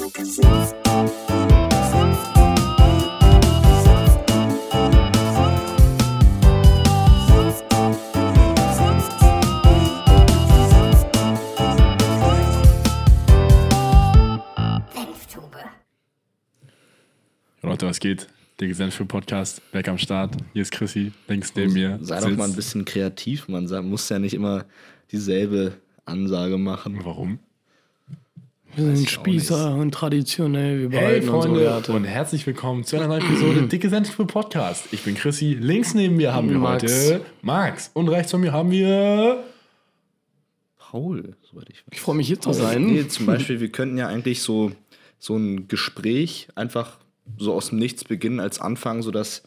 Leute, was geht? Der Senf Podcast, weg am Start. Hier ist Chrissy, links neben mir. Sei doch mal ein bisschen kreativ, man muss ja nicht immer dieselbe Ansage machen. Warum? Wir sind Spießer und traditionell. Wir Hey Freunde Werte. und herzlich willkommen zu einer neuen Episode Dicke Senf Podcast. Ich bin Chrissy, links neben mir haben wir Max. heute Max und rechts von mir haben wir Paul, soweit ich weiß. Ich freue mich hier zu sein. Nee, zum Beispiel, wir könnten ja eigentlich so, so ein Gespräch einfach so aus dem Nichts beginnen als Anfang, sodass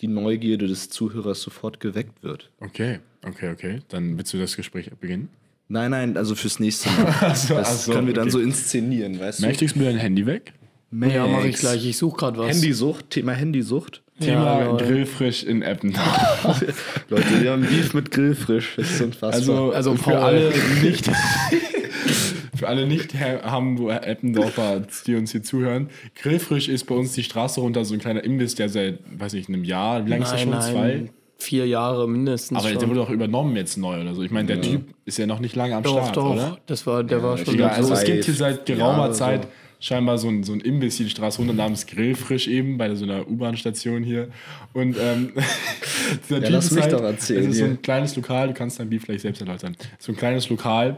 die Neugierde des Zuhörers sofort geweckt wird. Okay, okay, okay. Dann willst du das Gespräch beginnen? Nein, nein, also fürs nächste Mal. Ach so, das ach so, können wir dann okay. so inszenieren, weißt Möchtest du mir dein Handy weg? du? Ja, mache ich Max. gleich. Ich suche gerade was. Handysucht, Thema Handysucht. Thema lol. Grillfrisch in Eppen. Leute, wir haben Beef mit Grillfrisch. Das ist unfassbar. Also, Also für Paul. alle nicht für alle nicht Hamburger Eppendorfer, die uns hier zuhören, Grillfrisch ist bei uns die Straße runter so ein kleiner Imbiss, der seit, weiß ich, einem Jahr, wie lange ist nein, schon? nein, Zwei? Vier Jahre mindestens. Aber schon. der wurde auch übernommen jetzt neu oder so. Ich meine, der Typ ist ja noch nicht lange am doch, Start, doch. oder? Das war, der war schon Egal, also so. es gibt hier seit geraumer Jahre Zeit so. scheinbar so ein, so ein Imbiss hier die Straße runter namens Grillfrisch eben bei so einer U-Bahn-Station hier. Und ähm, dieser Typ lass ist mich halt, doch erzählen Es ist so ein kleines Lokal, du kannst dein Beef vielleicht selbst erläutern. So ein kleines Lokal,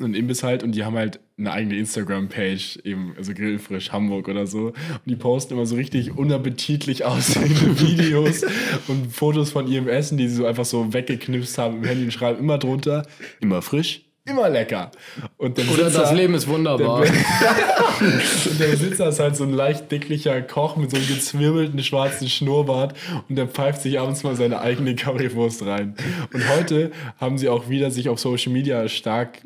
so ein Imbiss halt und die haben halt eine eigene Instagram-Page, eben, also Grillfrisch Hamburg oder so. Und die posten immer so richtig unappetitlich aussehende Videos und Fotos von ihrem Essen, die sie so einfach so weggeknipst haben im Handy und schreiben immer drunter, immer frisch, immer lecker. Und der Oder Besitzer- das Leben ist wunderbar. der, und der Besitzer ist halt so ein leicht dicklicher Koch mit so einem gezwirbelten schwarzen Schnurrbart und der pfeift sich abends mal seine eigene Currywurst rein. Und heute haben sie auch wieder sich auf Social Media stark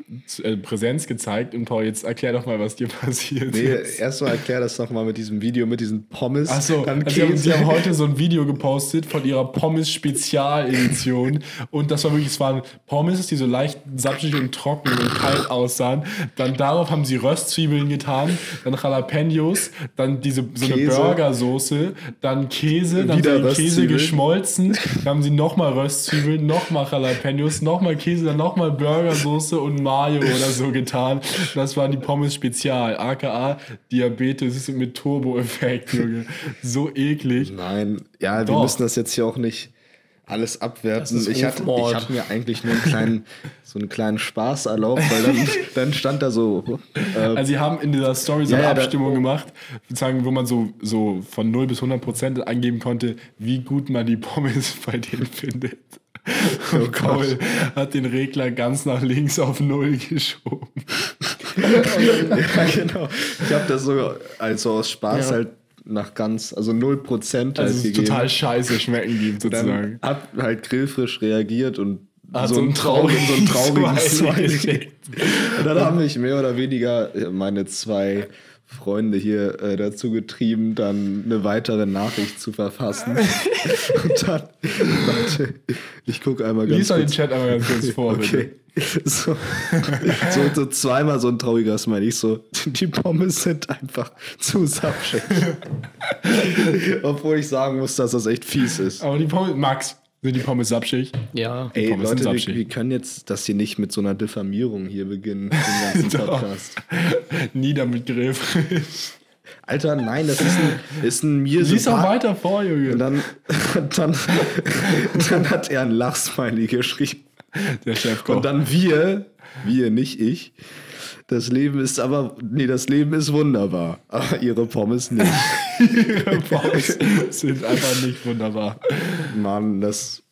äh, Präsenz gezeigt. Und Paul, jetzt erklär doch mal, was dir passiert Nee, ist. erstmal erklär das doch mal mit diesem Video, mit diesen Pommes. Achso, also sie, haben, sie haben heute so ein Video gepostet von ihrer Pommes-Spezialedition. Und das war wirklich, es waren Pommes, die so leicht sapschig und trocken und kalt aussahen. Dann darauf haben sie Röstzwiebeln getan, dann Jalapenos, dann diese so eine. Burgersoße, dann Käse, dann Wieder so den Käse geschmolzen, dann haben sie nochmal Röstzwiebeln, nochmal Jalapenos, nochmal Käse, dann nochmal Burgersoße und Mayo oder so getan. Das waren die Pommes Spezial, aka Diabetes mit Turbo-Effekt, Junge. So eklig. Nein, ja, wir Doch. müssen das jetzt hier auch nicht alles abwerten. Ich hatte ich hab mir eigentlich nur einen kleinen, so einen kleinen Spaß erlaubt, weil dann, dann stand da so. Äh, Also sie haben in dieser Story so eine ja, da- Abstimmung gemacht, sozusagen, wo man so, so von 0 bis 100 Prozent angeben konnte, wie gut man die Pommes bei denen findet. Und Oh Gott. Paul hat den Regler ganz nach links auf 0 geschoben. ja, genau. Ich habe das so also aus Spaß Ja. halt nach ganz, also 0% halt Also es ist gegeben. total scheiße schmecken gibt sozusagen. dann hat halt grillfrisch reagiert und Hat so, so ein ein traurig, so ein trauriges Smiley. Und dann haben mich mehr oder weniger meine zwei Freunde hier äh, dazu getrieben, dann eine weitere Nachricht zu verfassen. Und dann, warte, ich gucke einmal ganz Lies mal den kurz. Chat einmal ganz kurz vor, Okay. So, so, so zweimal so ein trauriger Smiley. Ich so, die Pommes sind einfach zu sapschig. Obwohl ich sagen muss, dass das echt fies ist. bitte. Aber die Pommes, Max, sind die Pommes sapschig? Ja. Ey, Pommes Leute, wir, sapschig. wir können jetzt das hier nicht mit so einer Diffamierung hier beginnen, den ganzen. Podcast. Nieder mit. Alter, nein, das ist ein, ist ein mir Lies sympath- weiter vor, Junge. Und dann, dann, dann hat er ein Lachsmiley geschrieben. Der Chefkoch. Und dann wir, wir, nicht ich. Das Leben ist aber, nee, das Leben ist wunderbar, aber ihre Pommes nicht. Ihre Pommes sind einfach nicht wunderbar. Mann, das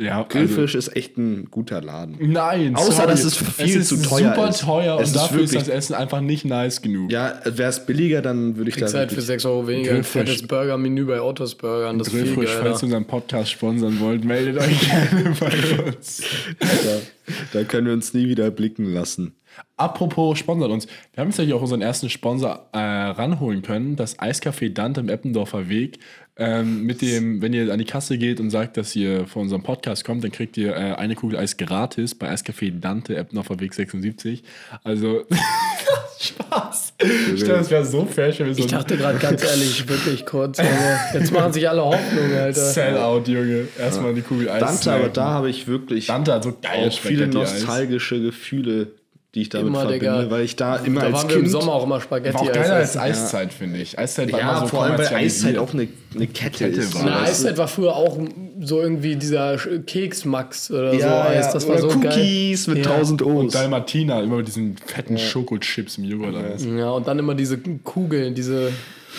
Ja, also, Grillfisch ist echt ein guter Laden. Nein, Außer, sorry. dass es viel ist zu teuer super ist. teuer Es und ist dafür ist das Essen einfach nicht nice genug. Ja, wäre es billiger, dann würde ich da halt für wirklich- 6 Euro weniger ein Grillfrisch. fettes Burger-Menü bei Autos Burgern. Das ist viel falls ihr unseren Podcast sponsern wollt, meldet euch gerne bei uns. da, da können wir uns nie wieder blicken lassen. Apropos sponsert uns. Wir haben jetzt ja auch unseren ersten Sponsor äh, ranholen können, das Eiscafé Dante im Eppendorfer Weg. Ähm, mit dem, wenn ihr an die Kasse geht und sagt, dass ihr von unserem Podcast kommt, dann kriegt ihr äh, eine Kugel Eis gratis bei Eiscafé Dante, Eppendorfer Weg 76. Also, Spaß. Ich dachte, das wäre so fashion wie so Ich dachte gerade ganz ehrlich, wirklich kurz. Junge. Jetzt machen sich alle Hoffnung, Alter. Sellout, Junge. Erstmal die Kugel Eis. Dante, aber da habe ich wirklich Dante hat so geil auch viele nostalgische Gefühle, die ich damit Immer, verbinde, Digga. weil ich da immer Da als waren wir im Kind Sommer auch immer Spaghetti. War auch geiler als. Eiszeit, finde ich. Eiszeit war ja, immer so vor allem weil. Eiszeit auch eine, eine Kette, Kette ist. war. Na, weißt du? Eiszeit war früher auch so irgendwie dieser Keksmax oder so ja, Eis. ja, Das war oder so geil. Cookies mit Ja. 1000 O's. Und Dalmatina, immer mit diesen fetten Schokochips im Joghurt. Ja, und dann immer diese Kugeln, diese,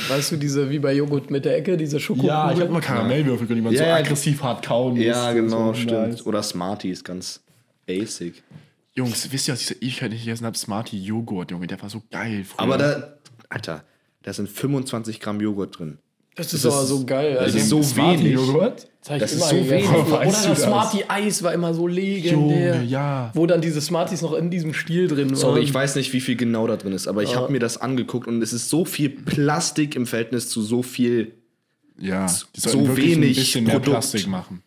weißt du, diese wie bei Joghurt mit der Ecke, diese Schokokugeln. Ja, ich hab immer Karamellwürfel, die man Ja, so ja. aggressiv hart kauen muss. ja, genau, so stimmt. nice. Oder Smarties, ganz basic. Jungs, wisst ihr, was ich seit Ewigkeit nicht gegessen habe? Smarty Joghurt, Junge, der war so geil früher. Aber da, Alter, da sind 25 Gramm Joghurt drin. Das ist aber so geil. das Also, ist so Smarty wenig. Joghurt? das, ist so wenig. Oder das? Smarty Eis war immer so legendär. Junge, ja. Wo dann diese Smarties noch in diesem Stiel drin waren. Sorry, ich weiß nicht, wie viel genau da drin ist, aber ich habe mir das angeguckt und es ist so viel Plastik im Verhältnis zu so viel Ja, die so wenig ein bisschen mehr Produkt. Plastik machen.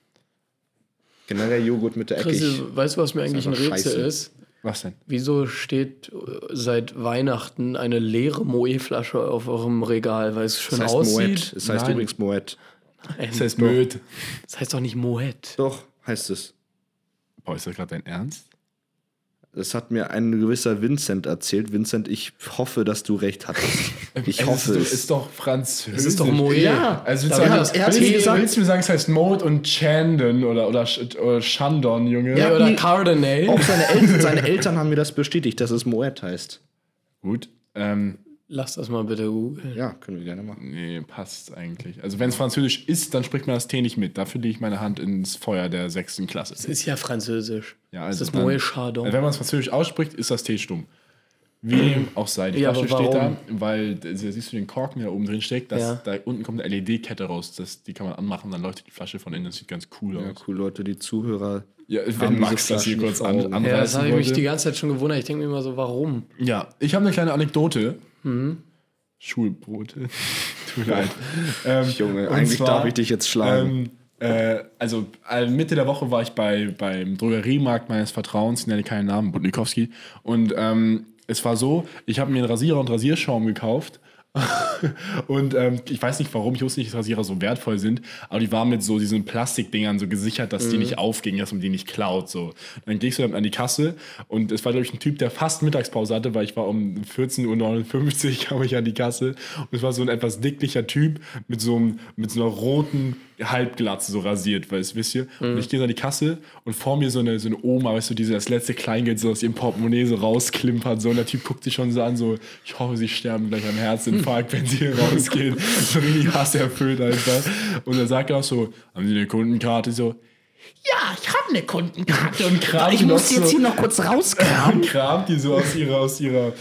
Generell Joghurt mit der Ecke. Chris, weißt du, was mir eigentlich ein Rätsel scheiße. ist? Was denn? Wieso steht äh, seit Weihnachten eine leere Moe-Flasche auf eurem Regal, weil es schön das heißt aussieht? Moet. Es heißt Nein. übrigens Moet. Ähm, Das heißt Möd. das heißt doch nicht Moet. Doch, heißt es. Boah, ist das gerade dein Ernst? Das hat mir ein gewisser Vincent erzählt. Vincent, ich hoffe, dass du recht hattest. Ich es hoffe ist, es. Ist doch Französisch. Es ist doch Moe. Ja, Also willst, Da du er hat willst, mir du- gesagt- willst du mir sagen, es heißt Mode und Chandon oder, oder, oder Shandon, Junge? Ja, Ja, oder. Cardinal. Auch seine Eltern, seine Eltern haben mir das bestätigt, dass es Moet heißt. Gut. Ähm, Lass das mal bitte googeln. Ja, können wir gerne machen. nee, passt eigentlich. Also wenn es Französisch ist, dann spricht man das T nicht mit. Dafür lege ich meine Hand ins Feuer der sechsten Klasse. Das ist ja französisch. Ja, das also ist dann- Moe Chardon. Wenn man es Französisch ausspricht, ist das T stumm. Wie dem auch sei. Die Ja, Flasche aber steht da, warum? weil da siehst du den Korken, der da oben drin steckt. Das, Ja. Da unten kommt eine LED-Kette raus. Das, die kann man anmachen, dann leuchtet die Flasche von innen. Das sieht ganz cool Ja, aus. cool, Leute, die Zuhörer. Ja, wenn Max das hier kurz an, anreißen ja, das habe ich mich die ganze Zeit schon gewundert. Ich denke mir immer so, warum? Ja, ich habe eine kleine Anekdote. Mhm. Schulbrote. Tut mir leid. Ähm, Junge, eigentlich zwar, darf ich dich jetzt schlagen. Ähm, äh, also äh, Mitte der Woche war ich bei, beim Drogeriemarkt meines Vertrauens, nenne keinen Namen, Budnikowski. Und ähm, es war so, ich habe mir einen Rasierer und Rasierschaum gekauft. Und ähm, ich weiß nicht warum, ich wusste nicht, dass Rasierer so wertvoll sind, aber die waren mit so diesen Plastikdingern so gesichert, dass die nicht aufgingen, dass man die nicht klaut. So. Dann gehst du dann an die Kasse und es war, glaube ich, ein Typ, der fast Mittagspause hatte, weil ich war um 14.59 Uhr kam ich an die Kasse und es war so ein etwas dicklicher Typ mit so, einem, mit so einer roten Halbglatze so rasiert, weißt wisst ihr? Und ich gehe so an die Kasse und vor mir so eine, so eine Oma, weißt du, die so das letzte Kleingeld so aus ihrem Portemonnaie so rausklimpert. So, und der Typ guckt sich schon so an, so, ich hoffe, sie sterben gleich am Herzinfarkt, wenn sie hier rausgehen. So richtig hasserfüllt einfach. Und dann sagt er auch so, haben Sie eine Kundenkarte? So, ja, ich habe eine Kundenkarte und kramt ich muss jetzt so, hier noch kurz rauskramen. kramt die so aus ihrer, aus ihrer,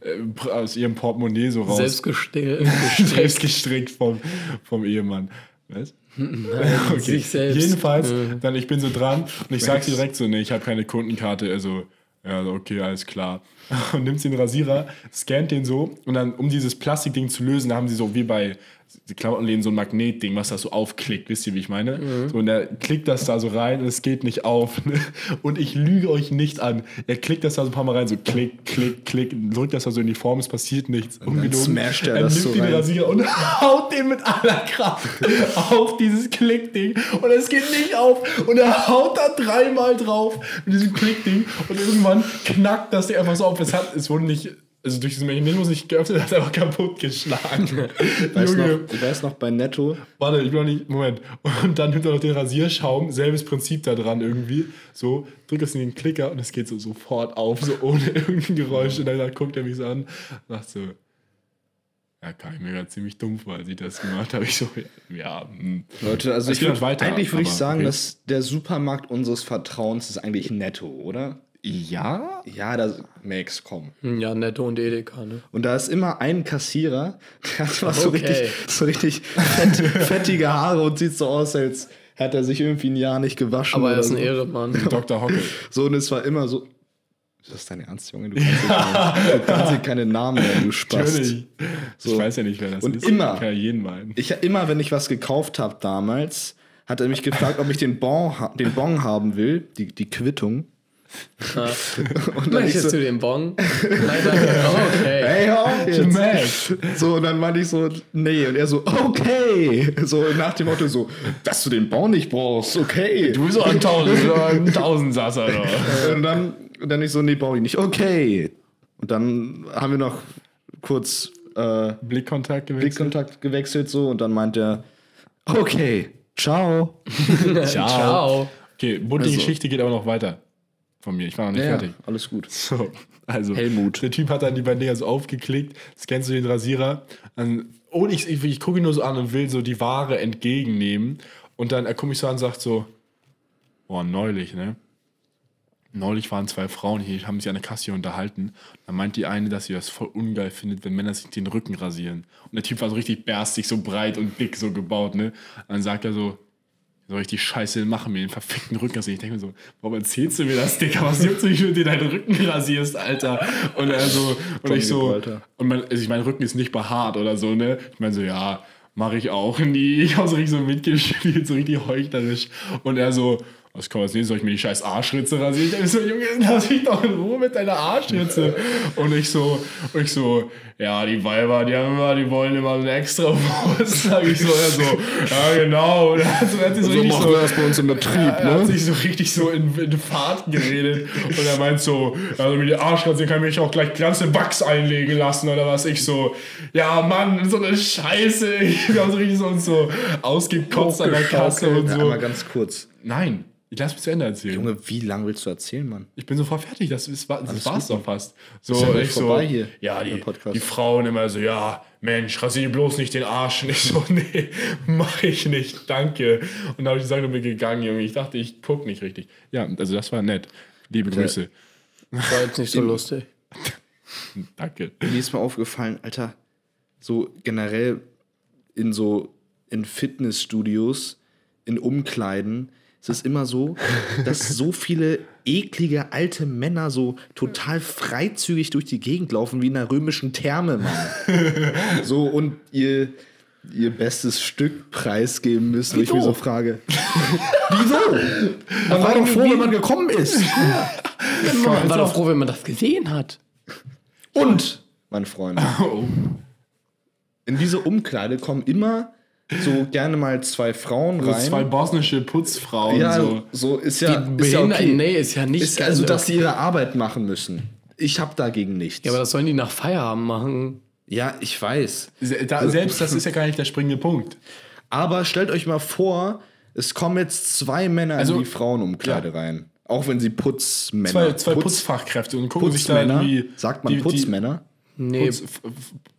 äh, aus ihrem Portemonnaie so raus. Selbstgestellt. Selbst gestrickt vom, vom Ehemann. Was? okay. sich selbst. Jedenfalls, dann ich bin so dran und ich sage direkt so, nee, ich habe keine Kundenkarte. Also, ja, okay, alles klar. Und nimmt den Rasierer, scannt den so und dann, um dieses Plastikding zu lösen, haben sie so wie bei die Klamottenläden so ein Magnetding, was das so aufklickt. Wisst ihr, wie ich meine? So, und er klickt das da so rein und es geht nicht auf. ne? Und ich lüge euch nicht an. Er klickt das da so ein paar Mal rein, so klick, klick, klick, drückt das da so in die Form, es passiert nichts. Ungelogen. smasht er er das nimmt so den rein. Rasierer und haut den mit aller Kraft auf dieses Klickding. Und es geht nicht auf. Und er haut da dreimal drauf mit diesem Klickding. Und irgendwann knackt das Ding einfach so auf. Es, hat, es wurde nicht, also durch diesen Mechanismus nicht geöffnet, hat einfach kaputt geschlagen. Weißt Junge, noch, ich weiß noch bei Netto, warte, ich bin noch nicht, Moment. Und dann nimmt er noch den Rasierschaum, selbes Prinzip da dran irgendwie. So, drückt es in den Klicker und es geht so sofort auf, so ohne irgendein Geräusch. Und dann guckt er mich so an, sagt so, ja, kam ich mir gerade ziemlich dumm vor, als ich das gemacht habe. Ich so, ja, hm. Leute, also ich geht würd, noch weiter, eigentlich würde ich sagen, okay. dass der Supermarkt unseres Vertrauens ist eigentlich Netto, oder? Ja? Ja, da Max, komm. Ja, Netto und Edeka, ne? Und da ist immer ein Kassierer, der hat mal so Okay. richtig, so richtig fett, fettige Haare und sieht so aus, als hätte er sich irgendwie ein Jahr nicht gewaschen. Aber er ist ein so. Ehrenmann. Dr. Hocke. So, und es war immer so. Ist das dein Ernst, Junge? Du kannst, hier keine, du kannst hier keine Namen nennen, du Spast. Natürlich. So. Ich weiß ja nicht, wer das Und ist. immer. Ich kann ja jeden meinen. Ich, immer, wenn ich was gekauft habe damals, hat er mich gefragt, ob ich den Bon, den bon haben will, die, die Quittung. Und dann ich Möchtest so, du den Bon? Nein, danke. Oh, okay. hey, auf jetzt. So, und dann meinte ich so, nee. Und er so, okay. So nach dem Motto so, dass du den Bau nicht brauchst, okay. Du bist so ein Tausend, ein Tausendsasser, da. Und dann, dann ich so, nee, brauch ich nicht, okay. Und dann haben wir noch kurz äh, Blickkontakt gewechselt. Blickkontakt gewechselt so und dann meint er, okay, ciao. Ciao. Okay, bunte Also- Geschichte geht aber noch weiter von mir. Ich war noch nicht fertig. alles gut. So, also Helmut. der Typ hat dann die beiden Dinger so aufgeklickt, scannst du den Rasierer dann, und ich, ich, ich gucke ihn nur so an und will so die Ware entgegennehmen und dann er guckt mich so an und sagt so, boah, neulich, ne? Neulich waren zwei Frauen hier, haben sich an der Kasse unterhalten. Dann meint die eine, dass sie das voll ungeil findet, wenn Männer sich den Rücken rasieren. Und der Typ war so richtig bärstig, so breit und dick so gebaut, ne? Und dann sagt er so, so richtig scheiße machen mir den verfickten Rücken rasieren. Ich denke mir so, warum erzählst du mir das, Dicker? Was juckt mich, wenn du dir deinen Rücken rasierst, Alter? Und er so, und ich so, Alter. und mein, also ich mein Rücken ist nicht behaart oder so, ne? Ich meine so, ja, mache ich auch nie. Ich habe so richtig so mitgespielt, so richtig heuchlerisch. Und er so, was kann man sehen? Soll ich mir die scheiß Arschritze rasieren? Ich denke so, Junge, lass mich doch in Ruhe mit deiner Arschritze. Und ich so, und ich so, ja, die Weiber, die haben immer, die wollen immer eine extra Wurst, sag ich so. Er so, ja, genau. Und er hat, so, er sich so, So richtig machen so, wir das bei uns im Betrieb, er hat ne? sich so richtig so in, in Fahrt geredet und er meint so, also mit den Arschrasieren kann ich mich auch gleich ganze Wachs einlegen lassen oder was. Ich so, ja Mann, so eine Scheiße. Ich habe so richtig so uns so ausgekotzt an der Kasse und Ja, so. aber ganz kurz. Nein, ich lass mich zu Ende erzählen. Junge, wie lange willst du erzählen, Mann? Ich bin sofort fertig, das, ist, das war's doch fast. So, Ist ja ich so, vorbei hier, ja, die, die Frauen immer so, ja, Mensch, rasier bloß nicht den Arsch. Und ich so, nee, mach ich nicht, danke. Und dann habe ich gesagt und bin gegangen, Junge. Ich dachte, ich guck nicht richtig. Ja, also das war nett. Liebe Grüße. War jetzt nicht so lustig. Danke. Mir ist mal aufgefallen, Alter, so generell in so in Fitnessstudios, in Umkleiden, es immer so, dass so viele eklige alte Männer so total freizügig durch die Gegend laufen wie in einer römischen Therme, Mann. so und ihr ihr bestes Stück preisgeben müssen, wo ich mir so frage. Wieso? Man war doch froh, wenn man gekommen ist. Man war doch froh, wenn man das gesehen hat. Und, meine Freunde, Oh. in diese Umkleide kommen immer so gerne mal zwei Frauen So rein. zwei bosnische Putzfrauen. ja, so. so. ist ja, ist ja okay. Nee, ist ja nicht. ist also, dass sie ihre Arbeit machen müssen. Ich habe dagegen nichts. ja, aber das sollen die nach Feierabend machen. ja, ich weiß. Da, selbst das ist ja gar nicht der springende Punkt. Aber stellt euch mal vor, es kommen jetzt zwei Männer Also, in die Frauenumkleide ja. rein. Auch wenn sie Putzmänner. Zwei, zwei Putz- Putzfachkräfte und gucken sich da Putzmänner. irgendwie. Sagt man die- die- Putzmänner? Nee, Putz,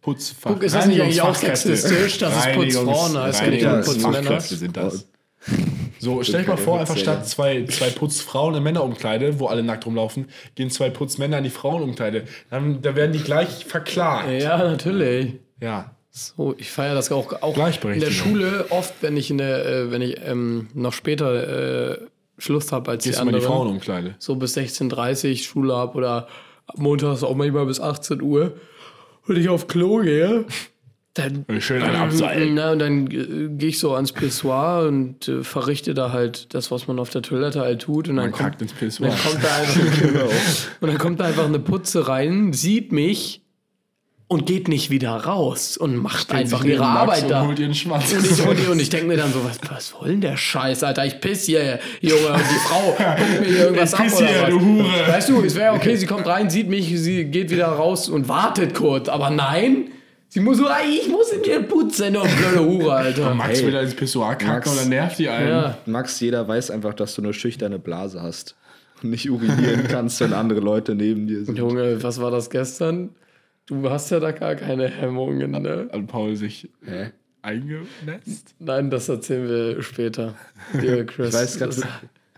Putzfach. Guck, ist das nicht eigentlich auch sexistisch, dass es Putzfrauen heißt, und nicht Reinigungsfachkräfte Putzmänner? sind das. So, stell dir mal vor, einfach statt zwei, zwei Putzfrauen in Männerumkleide, wo alle nackt rumlaufen, gehen zwei Putzmänner in die Frauenumkleide. Dann, da werden die gleich verklagt. ja, natürlich. Ja. So, ich feiere das auch, auch in der. Schule oft, wenn ich in der, äh, wenn ich ähm, noch später äh, Schluss habe als Gehst die in die anderen. Frauenumkleide. so bis 16.30 Uhr Schule habe oder montags auch manchmal bis 18 Uhr und ich auf Klo gehe, dann, Schön einen abseilen. na, und dann äh, gehe ich so ans Pissoir und äh, verrichte da halt das, was man auf der Toilette halt tut. Und dann Man kackt ins dann kommt da einfach, und dann kommt da einfach eine Putze rein, sieht mich und geht nicht wieder raus und macht einfach ihre Arbeit und da. holt ihren Schwanz. Und ich, und ich, und ich denke mir dann so, was, was soll denn der Scheiß, Alter? Ich piss hier, Junge, und die Frau guckt mir hier irgendwas Ich ab piss oder hier, was. du Hure. Weißt du, es wäre okay, sie kommt rein, sieht mich, sie geht wieder raus und wartet kurz. Aber nein, sie muss so, "Ei, ich muss in dir putzen, du blöde Hure, Alter. Max Hey, will da ins Pissoir kacken Max. und dann nervt die einen. Ja. Max, jeder weiß einfach, dass du eine schüchterne Blase hast. Und nicht urinieren kannst, wenn andere Leute neben dir sind. Junge, was war das gestern? Du hast ja da gar keine Hemmungen, ne? An Paul sich Hä? eingenässt. Nein, das erzählen wir später. Lieber Chris. Ich weiß gerade.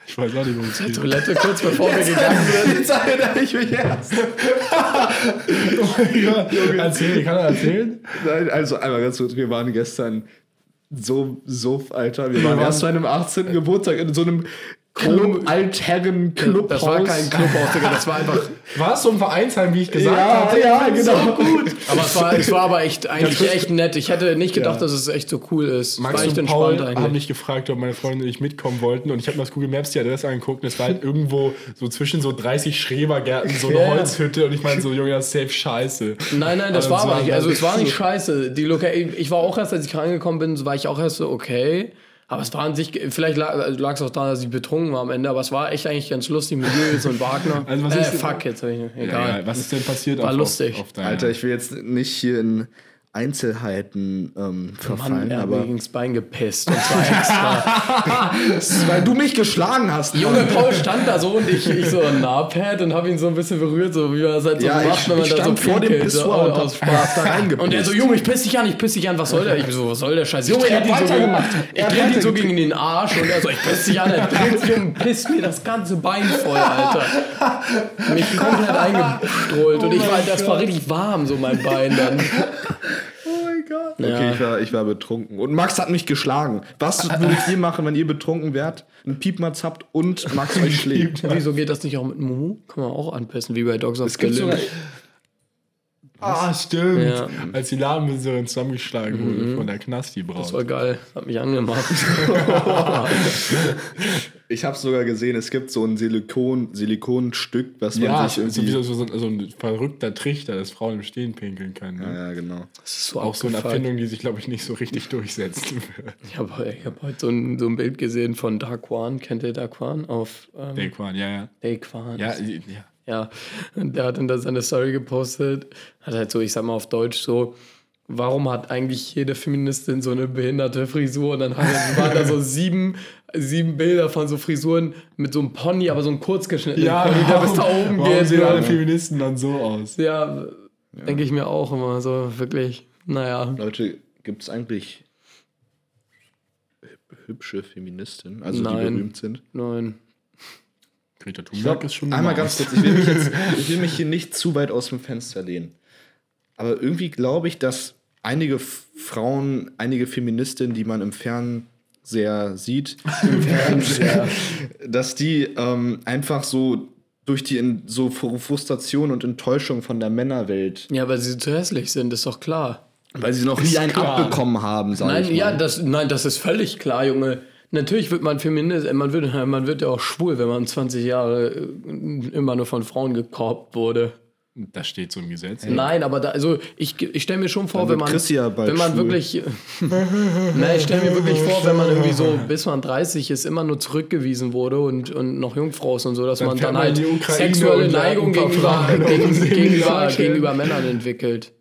Ich weiß auch nicht, worum es geht. Toilette kurz bevor wir gegangen sind. Jetzt erinnere ich mich erst. ja, erzähl, kann er erzählen? Nein, also einmal ganz kurz, wir waren gestern so, so, Alter, wir waren waren- erst zu einem 18. Geburtstag in so einem Club, Altherren Clubhaus. Das war kein Clubhaus, Digga, das war einfach. War es so ein Vereinsheim, wie ich gesagt Ja, habe? ja, genau. gut. Aber es war, es war aber echt eigentlich echt nett. Ich hätte nicht gedacht, Ja. dass es echt so cool ist. Max war echt und Paul entspannt haben eigentlich. mich gefragt, ob meine Freunde nicht mitkommen wollten. Und ich habe mir auf Google Maps die Adresse angeguckt. Und es war halt irgendwo so zwischen so 30 Schrebergärten, so eine Ja. Holzhütte. Und ich meine so, Junge, das ist safe scheiße. Nein, nein, das war aber nicht. Also halt es war nicht so- scheiße. Die Loca ich war auch erst, als ich reingekommen bin, so war ich auch erst so, okay. Aber es war an sich, vielleicht lag es auch daran, dass ich betrunken war am Ende, aber es war echt eigentlich ganz lustig mit Julius und Wagner. Also was äh, ist- fuck, jetzt hab ich, egal. Egal. Was ist denn passiert? War auf, lustig. Auf, auf Alter, ich will jetzt nicht hier in Einzelheiten ähm, Mann, verfallen, er hat aber mir gegens Bein gepisst. Und zwar extra. weil du mich geschlagen hast. Junge Paul stand da so und ich, ich so ein Nahpad und hab ihn so ein bisschen berührt, so wie man das halt so Ja, macht, ich- wenn man ich da so vor dem Pissoir und aus Spaß. da reingepisst. Und er so, Junge, ich piss dich an, ich piss dich an, was soll der? Ich so, was soll der Scheiß? Ich Junge, er trete ihn hat so gegen, weitergemacht. ich Er trete ihn so gegen den Arsch und er so, ich piss dich an, er dreht sich um, pisst mir das ganze Bein voll, Alter. Mich komplett eingestrollt und ich war, das war richtig warm, so mein Bein dann. Oh mein Gott. Ja. Okay, ich war, ich war betrunken. Und Max hat mich geschlagen. Was würdet ihr machen, wenn ihr betrunken wärt, einen Piepmatz habt und Max euch schlägt? Wieso geht das nicht auch mit Mumu? Kann man auch anpissen, wie bei Dogs of Berlin. Ah, stimmt. Ja. Als die Ladenbesitzerin zusammengeschlagen wurde von der Knasti-Braut. Das war geil, hat mich angemacht. ich habe sogar gesehen, es gibt so ein Silikon, Silikonstück, was man Ja, sich so, irgendwie... wie so, so, so ein verrückter Trichter, dass Frauen im Stehen pinkeln können. Ne? ja, genau. Das ist so Auch so eine. Erfindung, die sich, glaube ich, nicht so richtig durchsetzt. Ich habe ich hab heute so ein, so ein Bild gesehen von Daquan. Kennt ihr Daquan? Auf ähm, Daquan, ja, ja. Daquan. Ja, ja. Ja. Und der hat dann da seine Story gepostet. Hat halt so, ich sag mal auf Deutsch so, warum hat eigentlich jede Feministin so eine behinderte Frisur? Und dann hat er, waren da so sieben, sieben Bilder von so Frisuren mit so einem Pony, aber so ein kurzgeschnittenen Ja, Pony, der bis da oben warum geht. sehen alle Ja, Feministen dann so aus? ja, denke ich mir auch immer so, wirklich. Naja. Leute, gibt es eigentlich hüb- hübsche Feministinnen, also die Nein. berühmt sind? Nein. Greta Ich Thunberg glaub, ist schon einmal ganz kurz, ich will, mich jetzt, ich will mich hier nicht zu weit aus dem Fenster lehnen. Aber irgendwie glaube ich, dass einige Frauen, einige Feministinnen, die man im Fernseher sieht, im Fernseher, dass die ähm, einfach so durch die in, so Fr- Frustration und Enttäuschung von der Männerwelt, Ja, weil sie zu hässlich sind, ist doch klar. weil sie noch nie einen klar. abbekommen haben, sag ich Nein, mal. ja, das, nein, das ist völlig klar, Junge. Natürlich wird man Feminist, äh, man wird, man wird ja auch schwul, wenn man 20 Jahre äh, immer nur von Frauen gekorbt wurde. Das steht so im Gesetz. Nein, aber da, also ich, ich stelle mir schon vor, wenn man, ja bald wenn man schwul. wirklich, nein, ich stelle mir wirklich vor, wenn man irgendwie so bis man 30 ist, immer nur zurückgewiesen wurde und, und noch Jungfrau ist und so, dass Dann man dann man halt sexuelle Neigung gegenüber, gegenüber, Leute. gegenüber Männern entwickelt.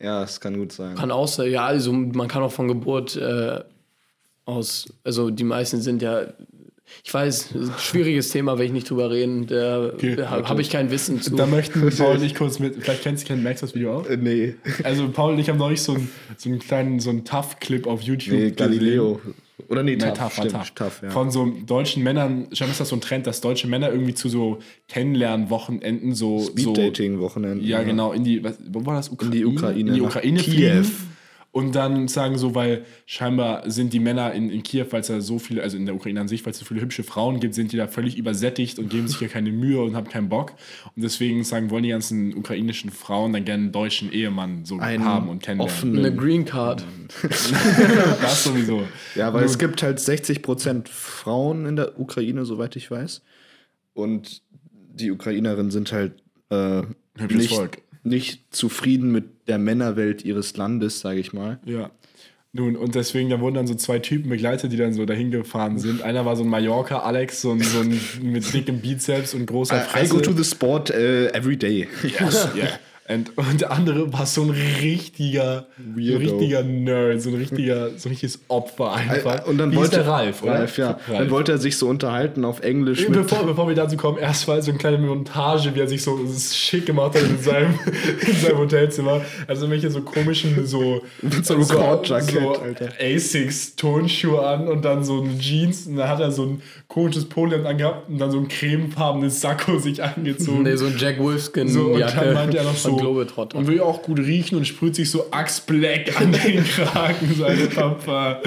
Ja, das kann gut sein. Kann auch sein, ja, also man kann auch von Geburt äh, aus, also die meisten sind ja, ich weiß, ein schwieriges Thema, will ich nicht drüber reden, da Okay, habe hab ich kein Wissen zu. Da möchten Paul und ich kurz mit, vielleicht kennst du, kennt Max das Video auch? Äh, nee, Also Paul und ich haben neulich so einen, so einen kleinen, so einen Tough-Clip auf YouTube nee. Galileo. Oder nee, Nein, tough, tough, stimmt, tough. tough, ja. Von so deutschen Männern, scheinbar ist das so ein Trend, dass deutsche Männer irgendwie zu so Kennenlernen-Wochenenden so. so Speed-Dating-Wochenende. Ja, genau, in die, was, wo war das? Ukraine? die Ukraine, In die Ukraine Kiew. fliegen. Und dann sagen so, weil scheinbar sind die Männer in, in Kiew, weil es da so viele, also in der Ukraine an sich, weil es so viele hübsche Frauen gibt, sind die da völlig übersättigt und geben sich hier keine Mühe und haben keinen Bock. Und deswegen sagen, wollen die ganzen ukrainischen Frauen dann gerne einen deutschen Ehemann so Einen haben und kennenlernen. offenen- Eine Green Card. Das sowieso. Ja, weil Nur- es gibt halt 60% Frauen in der Ukraine, soweit ich weiß. Und die Ukrainerinnen sind halt äh, Hübsches nicht, Volk. Nicht zufrieden mit der Männerwelt ihres Landes, sage ich mal. Ja. Nun, und deswegen, da wurden dann so zwei Typen begleitet, die dann so dahin gefahren sind. Einer war so ein Mallorca, Alex, so ein, so ein mit dickem Bizeps und großer I, I Fresse. go to the sport äh, every day. Yes, yeah. Und, und der andere war so ein richtiger, so ein richtiger Nerd, so ein richtiger, so ein richtiges Opfer einfach. Und dann Wie wollte der Ralf, oder? Ralf, ja. Dann wollte er sich so unterhalten auf Englisch. Mit, Bevor, bevor wir dazu kommen, erstmal so eine kleine Montage, wie er sich so schick gemacht hat in seinem, in seinem Hotelzimmer. Also irgendwelche so komischen, so, Mit so so Alter. Asics Turnschuhe an und dann so eine Jeans und dann hat er so ein komisches Polohemd angehabt und dann so ein cremefarbenes Sakko sich angezogen. Nee, so ein Jack Wolfskin So, und dann Jacke. meinte er noch so, Globetrotter. und will auch gut riechen und sprüht sich so Axe Black an den Kragen seiner Papa.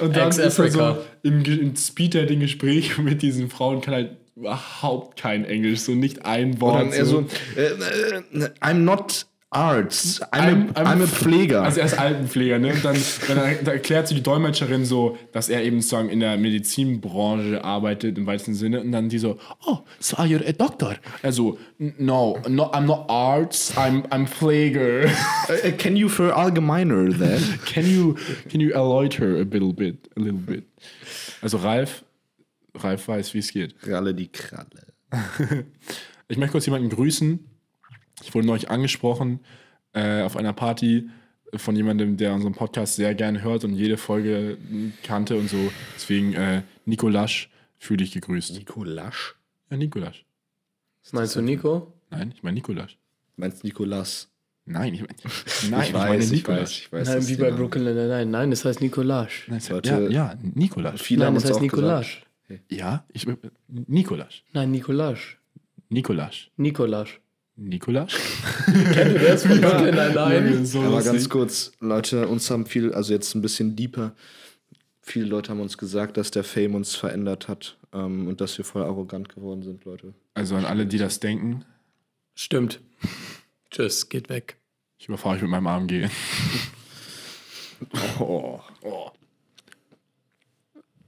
Und dann ist er so im, im Speed-Dating-Gespräch mit diesen Frauen kann halt überhaupt kein Englisch, so nicht ein Wort. dann er so, äh, äh, I'm not arts, I'm, I'm- a, I'm a Pfleger. Also er ist Altenpfleger, ne? Und dann, dann, erklärt sie die Dolmetscherin so, dass er eben sozusagen in der Medizinbranche arbeitet im weitesten Sinne. Und dann die so, oh, so are you a doctor? Also, no, no I'm not arts, I'm, I'm Pfleger. Äh, can you verallgemeiner then? can you, can you erläuter a little bit, a little bit? Also Ralf, Ralf weiß, wie es geht. Ralle die Kralle. Ich möchte kurz jemanden grüßen. Ich wurde neulich angesprochen äh, auf einer Party von jemandem, der unseren Podcast sehr gerne hört und jede Folge kannte und so. Deswegen, äh, Nikolasch, fühle dich gegrüßt. Nikolasch? Ja, Nikolasch. Meinst du Nico? Nein, ich meine Nikolasch. Meinst Nikolas? Nein, ich meine, nein, ich, meine ich Nikolasch. weiß, ich weiß. Nein, das wie bei. Brooklyn Nine-Nine. Nein, das heißt Nikolasch. Nein, es- Leute, ja, ja, Nikolasch. Viele Nein, haben das uns heißt Nikolasch. Ja, ich, Nikolasch. Nein, Nikolasch. Nikolasch. Nikolasch. Wer ist von Brooklyn Nine-Nine? so gesagt. Aber ganz kurz, Leute, uns haben viel, also jetzt ein bisschen deeper, viele Leute haben uns gesagt, dass der Fame uns verändert hat ähm, und dass wir voll arrogant geworden sind, Leute. Also an alle, die das denken, Stimmt. Tschüss, geht weg. ich überfahre euch mit meinem AMG. Oh.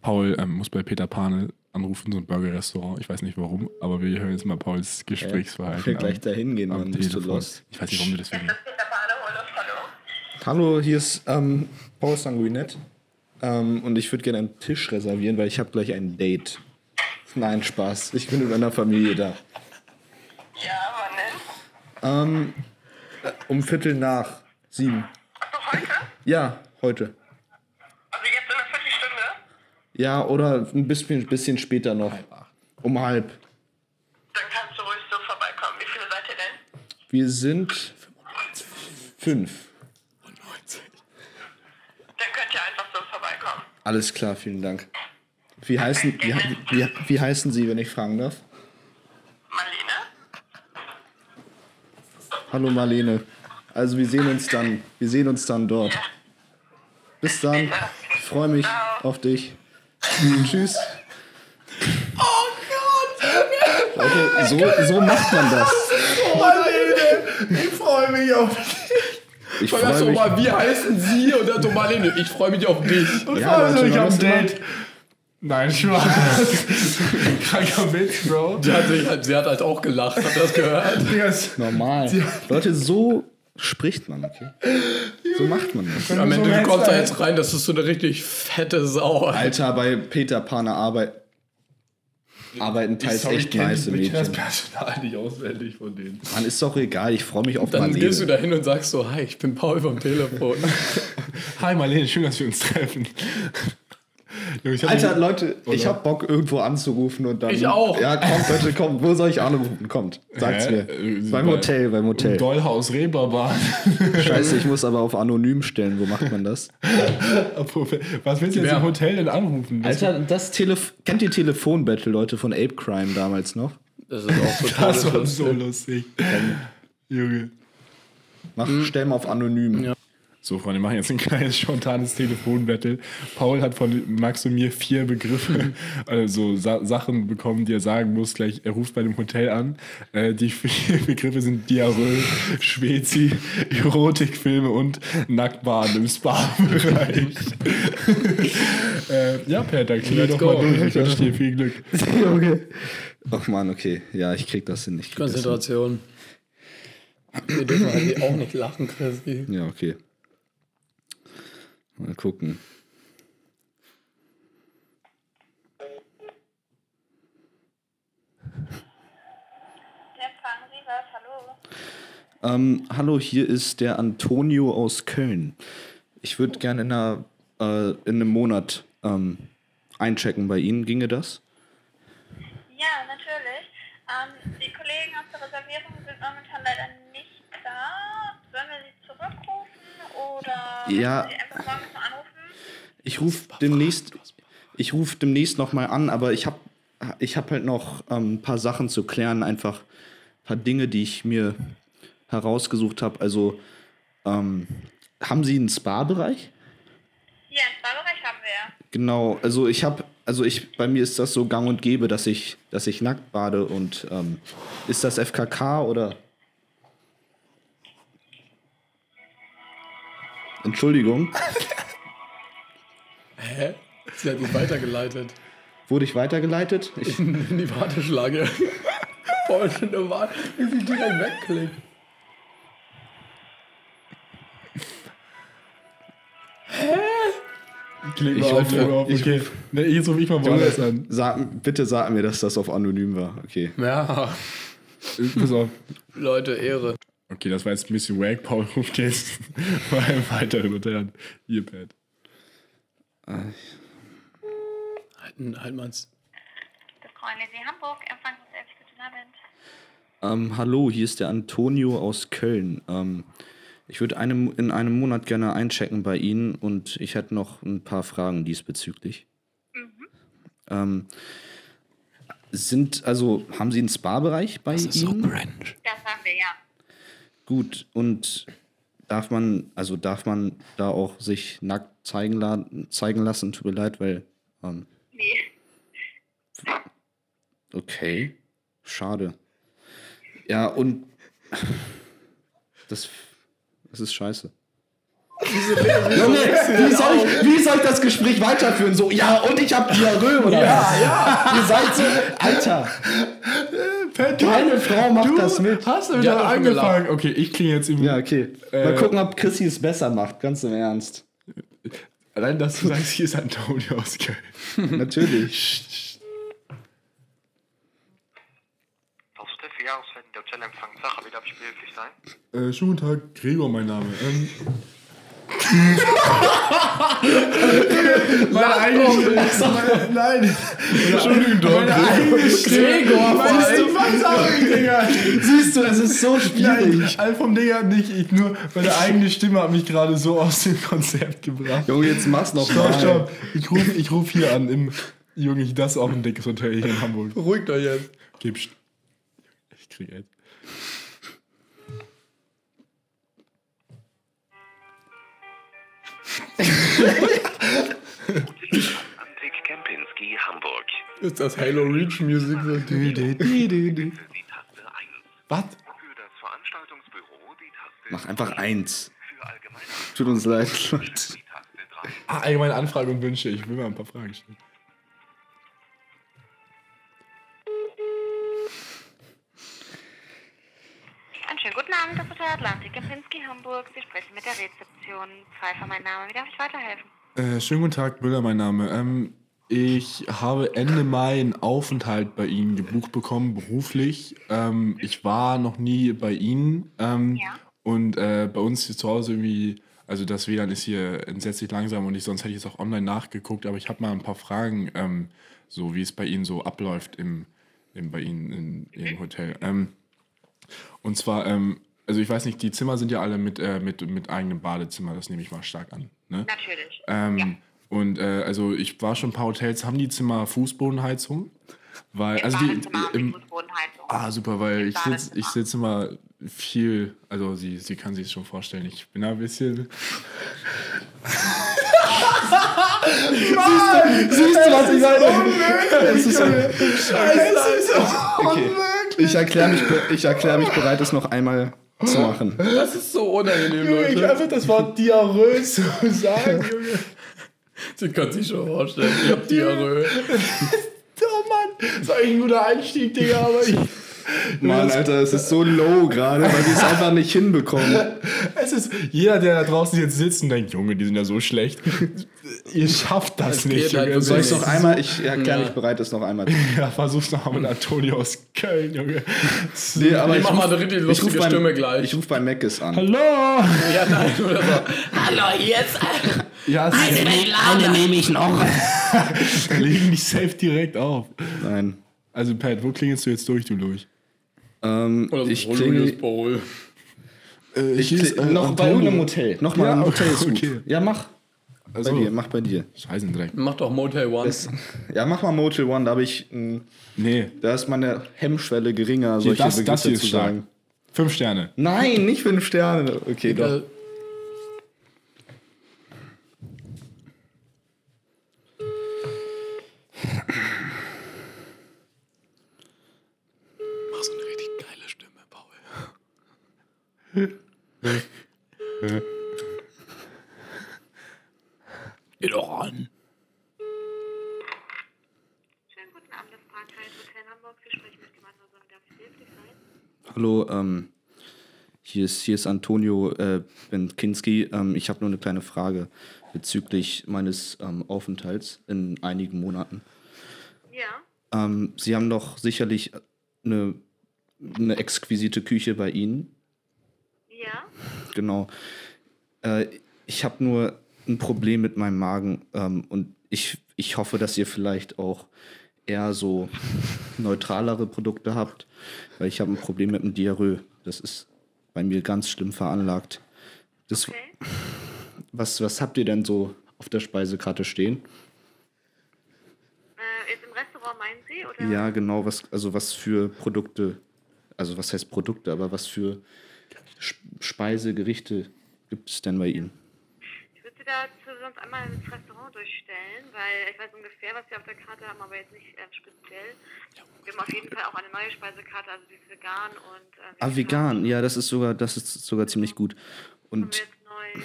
Paul ähm, muss bei Peter Pane anrufen, so ein Burger-Restaurant. Ich weiß nicht warum, aber wir hören jetzt mal Pauls Ich Gesprächsverhalten. will gleich dahin gehen, Mann, bist du lost. Ich weiß nicht, warum wir das wirklich. Hallo, hier ist ähm, Paul Sanguinet ähm, und ich würde gerne einen Tisch reservieren, weil ich habe gleich ein Date. Nein, Spaß. Ich bin mit meiner Familie da. Ja, wann denn? Ähm, äh, um Viertel nach sieben. Ach, heute? Ja, heute. Also jetzt in einer Viertelstunde? Ja, oder ein bisschen, bisschen später noch. Um halb. Dann kannst du ruhig so vorbeikommen. Wie viele seid ihr denn? Wir sind fünf. Dann könnt ihr einfach so vorbeikommen. Alles klar, vielen Dank. Wie heißen, wie, wie, wie heißen Sie, wenn ich fragen darf? Marlene? Hallo Marlene. Also wir sehen uns dann. Wir sehen uns dann dort. Bis dann. Ich freue mich auf dich. Tschüss. Oh Gott! Leute, so, so macht man das. Ich freue mich auf Ich Sag freue doch mich. mal, wie heißen Sie? Und dann so Marlene, ich freue mich auf dich. Ja, Leute, ich man hab ein Date. Nein, Spaß. Kranker Witz, Bro. Sie hat, halt, sie hat halt auch gelacht, habt ihr das gehört? Yes. Normal. Leute, so spricht man, okay? So macht man das. Am so Ende, du kommst da jetzt rein, das ist so eine richtig fette Sau. Alter, bei Peter Paner Arbeit, arbeiten teils Sorry, echt ich nice Ich kenne das Mädchen. Personal nicht auswendig von denen. Man ist doch egal, ich freue mich auf Dann gehst du Marlene. da hin und sagst so, hi, ich bin Paul vom Telefon. Hi Marlene, schön, dass wir uns treffen. Ich hab Alter, Leute, ich Oder? hab Bock, irgendwo anzurufen und dann. Ich auch. Ja, kommt, Leute, kommt. Wo soll ich anrufen? Kommt, sagt's Hä? mir. Äh, beim bei- Hotel, beim Hotel. Dollhaus Reeperbahn. Scheiße, ich muss aber auf anonym stellen. Wo macht man das? Was willst du jetzt Wer? im Hotel denn anrufen? Das- Alter, das Telef kennt ihr Telefonbattle, Leute, von Ape Crime damals noch? Das ist auch total Das war lustig. so lustig. Junge. Mach, stell mal auf anonym. Ja. So, Freunde, wir machen jetzt ein kleines spontanes Telefonbattle. Paul hat von Max und mir vier Begriffe, also Sa Sachen bekommen, die er sagen muss. Gleich, er ruft bei dem Hotel an. Äh, die vier Begriffe sind Diarrhoe, Schwezi, Erotikfilme und Nacktbaden im Spa-Bereich. äh, ja, Per, dann klär doch mal go. durch. Ich wünsche dir viel Glück. okay. Ach man, okay. Ja, ich krieg das hin. Ich krieg das hin. Konzentration. Wir dürfen halt auch nicht lachen, Chrissy. Ja, okay. Mal gucken. Ähm, hallo, hier ist der Antonio aus Köln. Ich würde gerne in, einer, äh, in einem Monat ähm, einchecken bei Ihnen. Ginge das? Ja, natürlich. Ähm, die Kollegen aus der Reservierung sind momentan leider nicht da. Sollen wir sie zurückrufen oder Ja. Sie einfach morgen? Ich rufe demnächst, ich ruf demnächst nochmal an, aber ich habe ich hab halt noch ähm, ein paar Sachen zu klären, einfach ein paar Dinge, die ich mir herausgesucht habe. Also, ähm, haben Sie einen Spa-Bereich? Ja, einen Spa-Bereich haben wir ja. Genau, also ich habe, also ich, bei mir ist das so gang und gäbe, dass ich, dass ich nackt bade und ähm, ist das FKK oder? Entschuldigung, Hä? Sie hat ihn weitergeleitet. wurde ich weitergeleitet? Ich, In die Warteschlange. Voll Warte, wie sie direkt wegklickt. Klick Ich mal auf, rufe- klick mal auf. ich Okay. rufe- Ne, jetzt rufe ich mal woanders an. sag, bitte sag mir, dass das auf anonym war. Okay. Ja, Pass auf. Leute, Ehre. Okay, das war jetzt ein bisschen wack. Paul ruft jetzt mal einen weiteren Hotel an. Halt, halt mal's. Das Freunde Sie Hamburg, Empfang des 11. Guten Abend. Ähm, hallo, hier ist der Antonio aus Köln. Ähm, ich würde einem, in einem Monat gerne einchecken bei Ihnen und ich hätte noch ein paar Fragen diesbezüglich. Ähm, sind, also, haben Sie einen Spa-Bereich bei Ihnen? cringe. Das haben wir ja. Gut, und darf man, also darf man da auch sich nackt zeigen, la zeigen lassen? Tut mir leid, weil, ähm, Nee. okay, schade. Ja, und das, das ist scheiße. Junge, wie soll, ich, wie soll ich das Gespräch weiterführen? So, ja, und ich hab Diarrhoe, oder? Ja, ja. Ihr seid so, Alter, Pat, keine Frau macht das mit. Hast du wieder angefangen? Okay, ich klinge jetzt im. Ja, okay. Mal gucken, ob Chrissy es besser macht, ganz im Ernst. Allein, dass du sagst, hier ist Antonio aus Köln. Natürlich. Jahreszeiten der Hotelempfang Sache, wie darf ich behilflich sein? Äh, schönen guten Tag, Gregor, mein Name. Ähm, meine eigene Stimme. Nein. Entschuldigung, doch. Meine eigene Stimme. Gregor, Weißt du, was Digga? Siehst du, es ist so schwierig. All vom Digga nicht. Ich nur, meine eigene Stimme hat mich gerade so aus dem Konzept gebracht. Junge, jetzt mach's noch Stopp, stopp. Ich rufe ich ruf hier an. Im, Junge, das ist auch ein dickes Hotel hier in Hamburg. Beruhigt euch jetzt. Gibst. Ich krieg jetzt. Antik Kempinski, Hamburg. Ist das Halo Reach Music so? Die Taste 1. Was? Für das Veranstaltungsbüro die Taste Mach einfach eins. Tut uns leid, Leute. die Taste 3. Ah, allgemeine Anfrage und Wünsche. Ich will mal ein paar Fragen stellen. Schönen guten Abend, das Hotel Atlantik in Pinsky, Hamburg. Sie sprechen mit der Rezeption. Pfeiffer, mein Name. Wie darf ich weiterhelfen? Äh, schönen guten Tag, Müller, mein Name. Ähm, ich habe Ende Mai einen Aufenthalt bei Ihnen gebucht bekommen, beruflich. Ähm, ich war noch nie bei Ihnen. Ähm, Ja. Und äh, bei uns hier zu Hause irgendwie, also das WLAN ist hier entsetzlich langsam und ich, sonst hätte ich jetzt auch online nachgeguckt, aber ich habe mal ein paar Fragen, ähm, so wie es bei Ihnen so abläuft im, im, bei Ihnen in Ihrem Hotel. Ähm, und zwar, ähm, also ich weiß nicht, die Zimmer sind ja alle mit, äh, mit, mit eigenem Badezimmer, das nehme ich mal stark an. Ne? Natürlich. Ähm, Ja. Und äh, also ich war schon ein paar Hotels, haben die Zimmer Fußbodenheizung? Weil, also die, im, Fußbodenheizung. ah, super, weil ich sitze ich sitz immer viel, also sie, sie kann sich schon vorstellen, ich bin ein bisschen. Siehst du, was ich meine? Es ist so, okay. Ich erkläre mich, ich erklär mich bereit, es noch einmal zu machen. Das ist so unangenehm, Ich Leute. einfach das Wort Diarrhoe zu sagen, Junge. Sie kann sich schon vorstellen. Ich hab Diarrhoe. Oh Mann, das ist eigentlich ein guter Einstieg, Digga, aber ich. Mann, Alter, es ist so low gerade, weil wir es einfach nicht hinbekommen. Es ist, jeder, der da draußen jetzt sitzt und denkt, Junge, die sind ja so schlecht. Ihr schafft das Es nicht, halt Junge. Soll ich es nicht. noch einmal? Ich erkläre Ja. mich bereit, es noch einmal zu machen. Ja, versuch's noch mal mit Antonio aus Köln, Junge. Nee, aber Ich mach ruf- mal eine richtig ich lustige beim- Stimme gleich. Ich rufe bei Mackes an. Hallo! Ja, nein, oder so. Hallo, jetzt. Ja, sie Eine nehme ich noch. legen dich safe direkt auf. Nein. Also, Pat, wo klingelst du jetzt durch, du durch? Ähm, Oder so ich Julius klinge Bowl. Äh, ich kling, noch bei irgendeinem Hotel. Noch mal Ja, ein Hotel ist gut. okay. Ja, mach. Also, Bei dir, mach bei dir. Scheißendreck. Mach doch Motel One. Das, ja, mach mal Motel One, da habe ich, mh, Nee. da ist meine Hemmschwelle geringer, solche das- das Begriffe hier ist zu stark. sagen. Fünf Sterne. Nein, nicht fünf Sterne. Okay, doch. Äh, Mach so eine richtig geile Stimme, Paul. Geh doch an. Schönen guten Abend, das Parkhaus Hotel Hamburg. Sie sprechen mit jemandem, darf ich behilflich sein? Hallo, ähm, hier ist, hier ist Antonio äh, Benkinski. Ähm, ich habe nur eine kleine Frage bezüglich meines ähm, Aufenthalts in einigen Monaten. Ja, Ähm, Sie haben doch sicherlich eine, eine exquisite Küche bei Ihnen. ja. Genau. Äh, ich habe nur ein Problem mit meinem Magen ähm, und ich, ich hoffe, dass ihr vielleicht auch eher so neutralere Produkte habt, weil ich habe ein Problem mit dem Diarrhoe. Das ist bei mir ganz schlimm veranlagt. Das, Okay. was, was habt ihr denn so auf der Speisekarte stehen? Äh, jetzt im Restaurant meinen Sie? Oder? Ja, genau, was, also was für Produkte, also was heißt Produkte, aber was für Speisegerichte gibt es denn bei Ihnen? Ich würde Sie sonst einmal ins Restaurant durchstellen, weil ich weiß ungefähr, was Sie auf der Karte haben, aber jetzt nicht äh, speziell. Wir haben auf jeden Fall auch eine neue Speisekarte, also die ist vegan und. Äh, Ah, vegan, ja, das ist sogar, das ist sogar ziemlich gut. Und, wir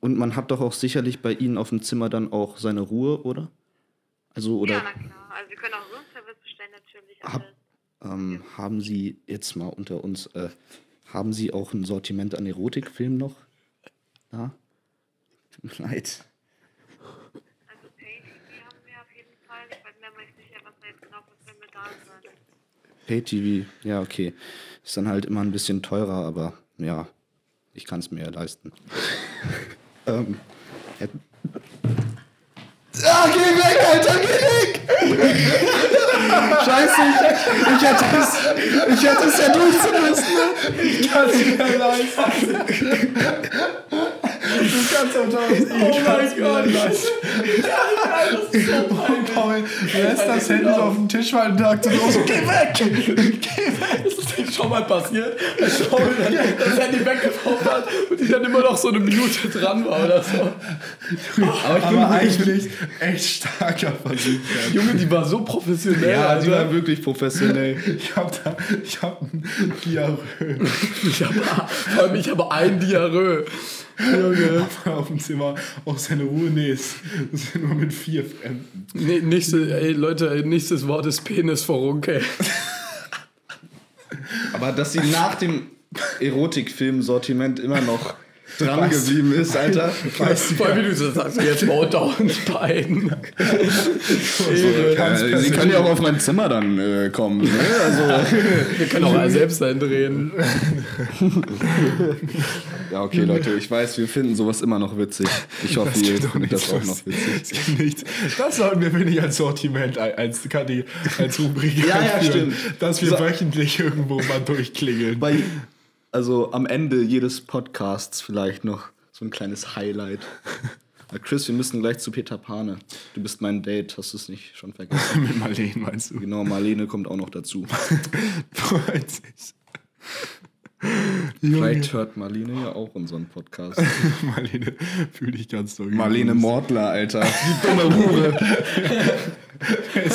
und man hat doch auch sicherlich bei Ihnen auf dem Zimmer dann auch seine Ruhe, oder? Also, oder Ja, na klar. Also Sie können auch Roomservice bestellen natürlich. Hab- ähm, haben Sie jetzt mal unter uns, äh, haben Sie auch ein Sortiment an Erotikfilmen noch? Ja? Tut mir leid. Also Pay-TV haben wir auf jeden Fall. Ich bin mir aber nicht sicher, was da jetzt genau für Filme da sind. Pay-TV, ja, okay. Ist dann halt immer ein bisschen teurer, aber ja, ich kann es mir ja leisten. ähm, hätt- ah, geh weg, Alter, geh weg! Scheiße, ich, ich hätte es, ich hätte es ja durchzulassen. Ich kann es mir leisten. Du kannst auch tausend. Oh mein Gott. Paul lässt das Handy so auf den Tisch fallen und sagt so los, geh weg! Geh weg! Das ist nicht schon mal passiert, als Paul dann das Handy weggeworfen hat und die dann immer noch so eine Minute dran war oder so. Aber eigentlich echt starker Versuch. Junge, die war so professionell. Ja, die war wirklich professionell. Ich hab da, ich hab ein Diarrhoe Ich habe allem ich habe ein Diarrhoe. Junge. auf dem Zimmer. Auch seine Ruhe, nee, es es sind nur mit vier Fremden. Nee, nächste, ey, Leute, nächstes Wort ist Penis Vorunkel. Aber dass sie nach dem Erotikfilm-Sortiment immer noch dran geblieben ist, Alter. Vor allem, wie du so sagst, jetzt baut uns beiden. Sie können ja auch auf mein Zimmer dann äh, kommen. Ne? Also, Wir können auch mal selbst eindrehen. ja, okay, Leute, ich weiß, wir finden sowas immer noch witzig. Ich hoffe, ihr findet das auch noch witzig. Es gibt nichts. Das sollten wir, finde ich, als Sortiment, als, als Rubrik Ja, ja, stimmt. dass wir So- wöchentlich irgendwo mal durchklingeln. Bei, also am Ende jedes Podcasts vielleicht noch so ein kleines Highlight. Chris, wir müssen gleich zu Peter Pane. Du bist mein Date, hast du es nicht schon vergessen? Mit Marlene, meinst du? Genau, Marlene kommt auch noch dazu. Freut sich. Vielleicht hört Marlene ja auch unseren Podcast. Marlene, fühle dich ganz so. Marlene Mordler, Alter. Die dumme Hure.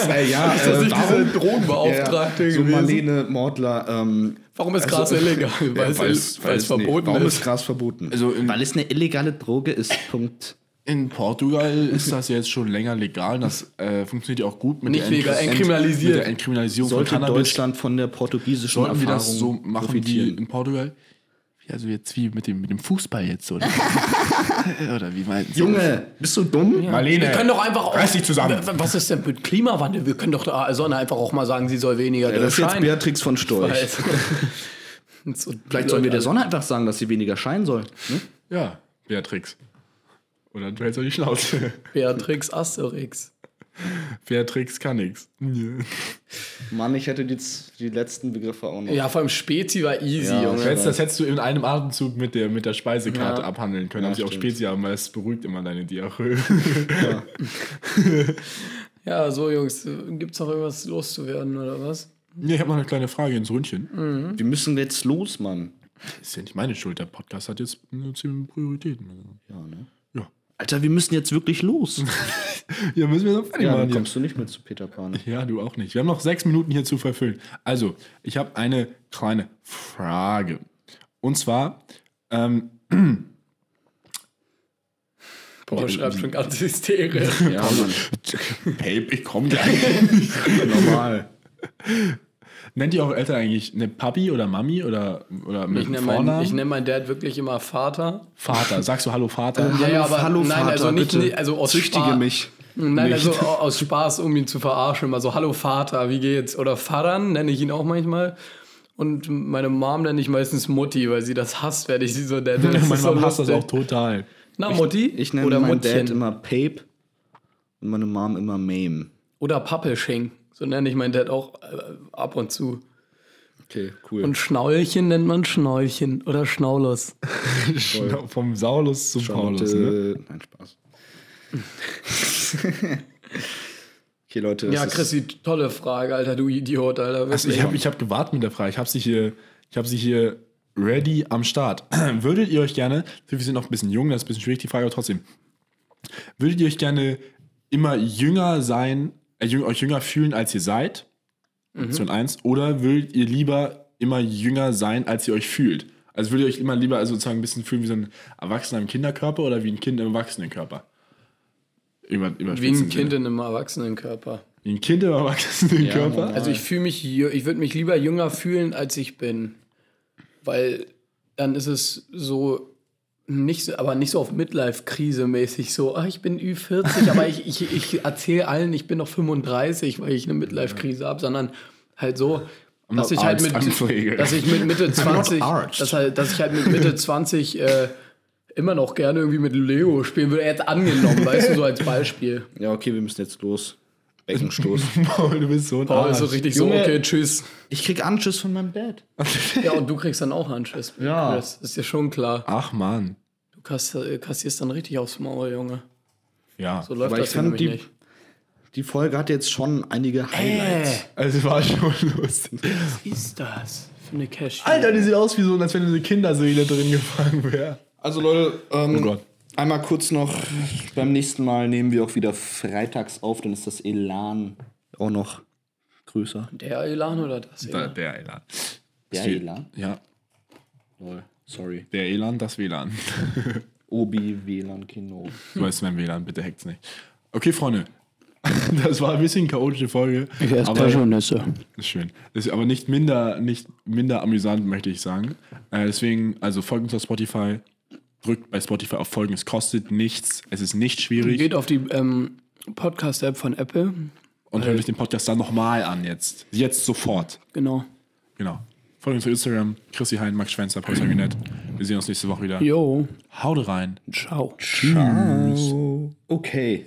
äh, ja, Ist das äh, nicht warum? diese Drogenbeauftragte Ja, so gewesen? Marlene Mordler. Ähm, Warum ist also- Gras illegal? Ja, Weil es, weil es verboten Warum ist. ist Gras verboten? Also Weil es eine illegale Droge ist. Punkt. In Portugal ist das jetzt schon länger legal. Das äh, funktioniert ja auch gut mit Nicht der legal, Ent- entkriminalisiert. Mit der Entkriminalisierung Sollte von Cannabis. Deutschland von der portugiesischen Sollten wir Erfahrung das so machen wie in Portugal? Ja, Also jetzt wie mit dem, mit dem Fußball jetzt, oder? oder wie meinst du? Junge, bist du dumm? Marlene, Wir können doch einfach auch. reiß dich zusammen. Was ist denn mit Klimawandel? Wir können doch da also einfach auch mal sagen, sie soll weniger Ja, das ist jetzt scheinen. Beatrix von Storch. Vielleicht sollen wir der Sonne einfach sagen, dass sie weniger scheinen soll. Ne? Ja, Beatrix. Oder du hältst doch die Schnauze. Beatrix Asterix. Beatrix kann nix. Ja. Mann, ich hätte die, die letzten Begriffe auch noch. Ja, vor allem Spezi war easy, Ja, Junge. Das, das hättest du in einem Atemzug mit der, mit der Speisekarte Ja. abhandeln können. Ja, Ja, sie auch. Spezi haben, weil es beruhigt immer deine Diarrhoe. Ja, so Jungs, gibt's noch irgendwas loszuwerden oder was? Ja, ich habe noch eine kleine Frage ins Ründchen. Wir müssen jetzt los, Mann. Ist ja nicht meine Schuld, der Podcast hat jetzt eine ziemliche Prioritäten. Ja, ne? Alter, wir müssen jetzt wirklich los. Ja, müssen wir noch fertig ja, machen. dann hier. kommst du nicht mehr zu Peter Pan. Ja, du auch nicht. Wir haben noch sechs Minuten hier zu verfüllen. Also, ich habe eine kleine Frage. Und zwar, ähm, Boah, schreibt schon ganz hysterisch. Ja, Mann. Babe, ich komme gleich. Normal. Nennt ihr eure Eltern eigentlich eine Papi oder Mami oder, oder mit Ich nenne Vornamen? meinen ich nenn meinen Dad wirklich immer Vater. Vater. Sagst du Hallo Vater? ja, ja, aber hallo, nein, Vater, also nicht, bitte. also aus Züchtige Spaß. mich. Nein, nicht. also au- aus Spaß, um ihn zu verarschen. Immer so, hallo Vater, wie geht's? Oder Faran nenne ich ihn auch manchmal. Und meine Mom nenne ich meistens Mutti, weil sie das hasst, wenn ich sie so nenne. Meine Mama hasst das auch total. Na, Mutti? Ich nenne Oder meinen Muttchen. Dad immer Pape und meine Mom immer Mame. Oder Pappelsching. So nenne ich meinen Dad auch äh, ab und zu. Okay, cool. Und Schnaulchen nennt man Schnaulchen oder Schnaulus. Schna- Vom Saulus zum Paulus. Ne? Charlotte, Nein, Spaß. okay, Leute. Ja, Chrissy, tolle Frage, Alter, du Idiot, Alter. Also ich habe ich hab gewartet mit der Frage. Ich habe sie hier, ich habe sie hier ready am Start. Würdet ihr euch gerne, wir sind noch ein bisschen jung, das ist ein bisschen schwierig die Frage, aber trotzdem. Würdet ihr euch gerne immer jünger sein, äh, euch jünger fühlen, als ihr seid? Option 1. Oder würdet ihr lieber immer jünger sein, als ihr euch fühlt? Also würdet ihr euch immer lieber also sozusagen ein bisschen fühlen wie so ein Erwachsener im Kinderkörper oder wie ein Kind im Erwachsenenkörper? Über, Wie überspitzt ein Kind in einem Erwachsenenkörper. Wie ein Kind im Erwachsenenkörper? normal. Also ich fühle mich, ich würde mich lieber jünger fühlen, als ich bin. Weil dann ist es so, nicht so, aber nicht so auf Midlife-Krise mäßig so, ah, ich bin Ü40, aber ich, ich, ich erzähle allen, ich bin noch 35, weil ich eine Midlife-Krise habe, sondern halt so, dass ich halt mit, dass ich mit Mitte 20, arched. dass, halt, dass ich halt mit Mitte 20 äh, immer noch gerne irgendwie mit Leo spielen würde. Jetzt angenommen, weißt du, so als Beispiel. Ja, okay, wir müssen jetzt los. Beckenstoß. Paul, du bist so ein Paul ist so Arsch. richtig Junge. so, okay, tschüss. ich krieg Anschiss von meinem Dad. Ja, und du kriegst dann auch Anschiss. Ja. Das ist dir schon klar. Ach man. Du äh, kassierst dann richtig aufs Maul, Junge. Ja. So läuft Aber das ich fand nämlich die, nicht. die Folge hat jetzt schon einige Highlights. Also war schon lustig. Was ist das für eine Cash? Alter, die sieht aus wie so, als wenn eine Kinderseele drin gefangen wäre. Also Leute, ähm, Oh Gott. Einmal kurz noch, beim nächsten Mal nehmen wir auch wieder freitags auf, dann ist das Elan auch noch größer. Der Elan oder das? Der, Elan? der Elan. Der Steht- Elan? Ja, Lol, sorry. der Elan, das WLAN. Obi, WLAN, Kino. Du weißt mein WLAN, bitte hackt's nicht. Okay, Freunde. Das war ein bisschen chaotische Folge. aber Nüsse. ist schön. Ist aber nicht minder, nicht minder amüsant, möchte ich sagen. Äh, deswegen, also folgt uns auf Spotify. Drückt bei Spotify auf Folgen. Es kostet nichts. Es ist nicht schwierig. Geht auf die ähm, Podcast-App von Apple. Und hört euch den Podcast dann nochmal an jetzt. Jetzt sofort. Genau. Genau. Folgt uns auf Instagram. Chrissy Hein, Max Schwänzer, Paul Sanguinet. Wir sehen uns nächste Woche wieder. Jo. Haut rein. Ciao. Ciao. Okay.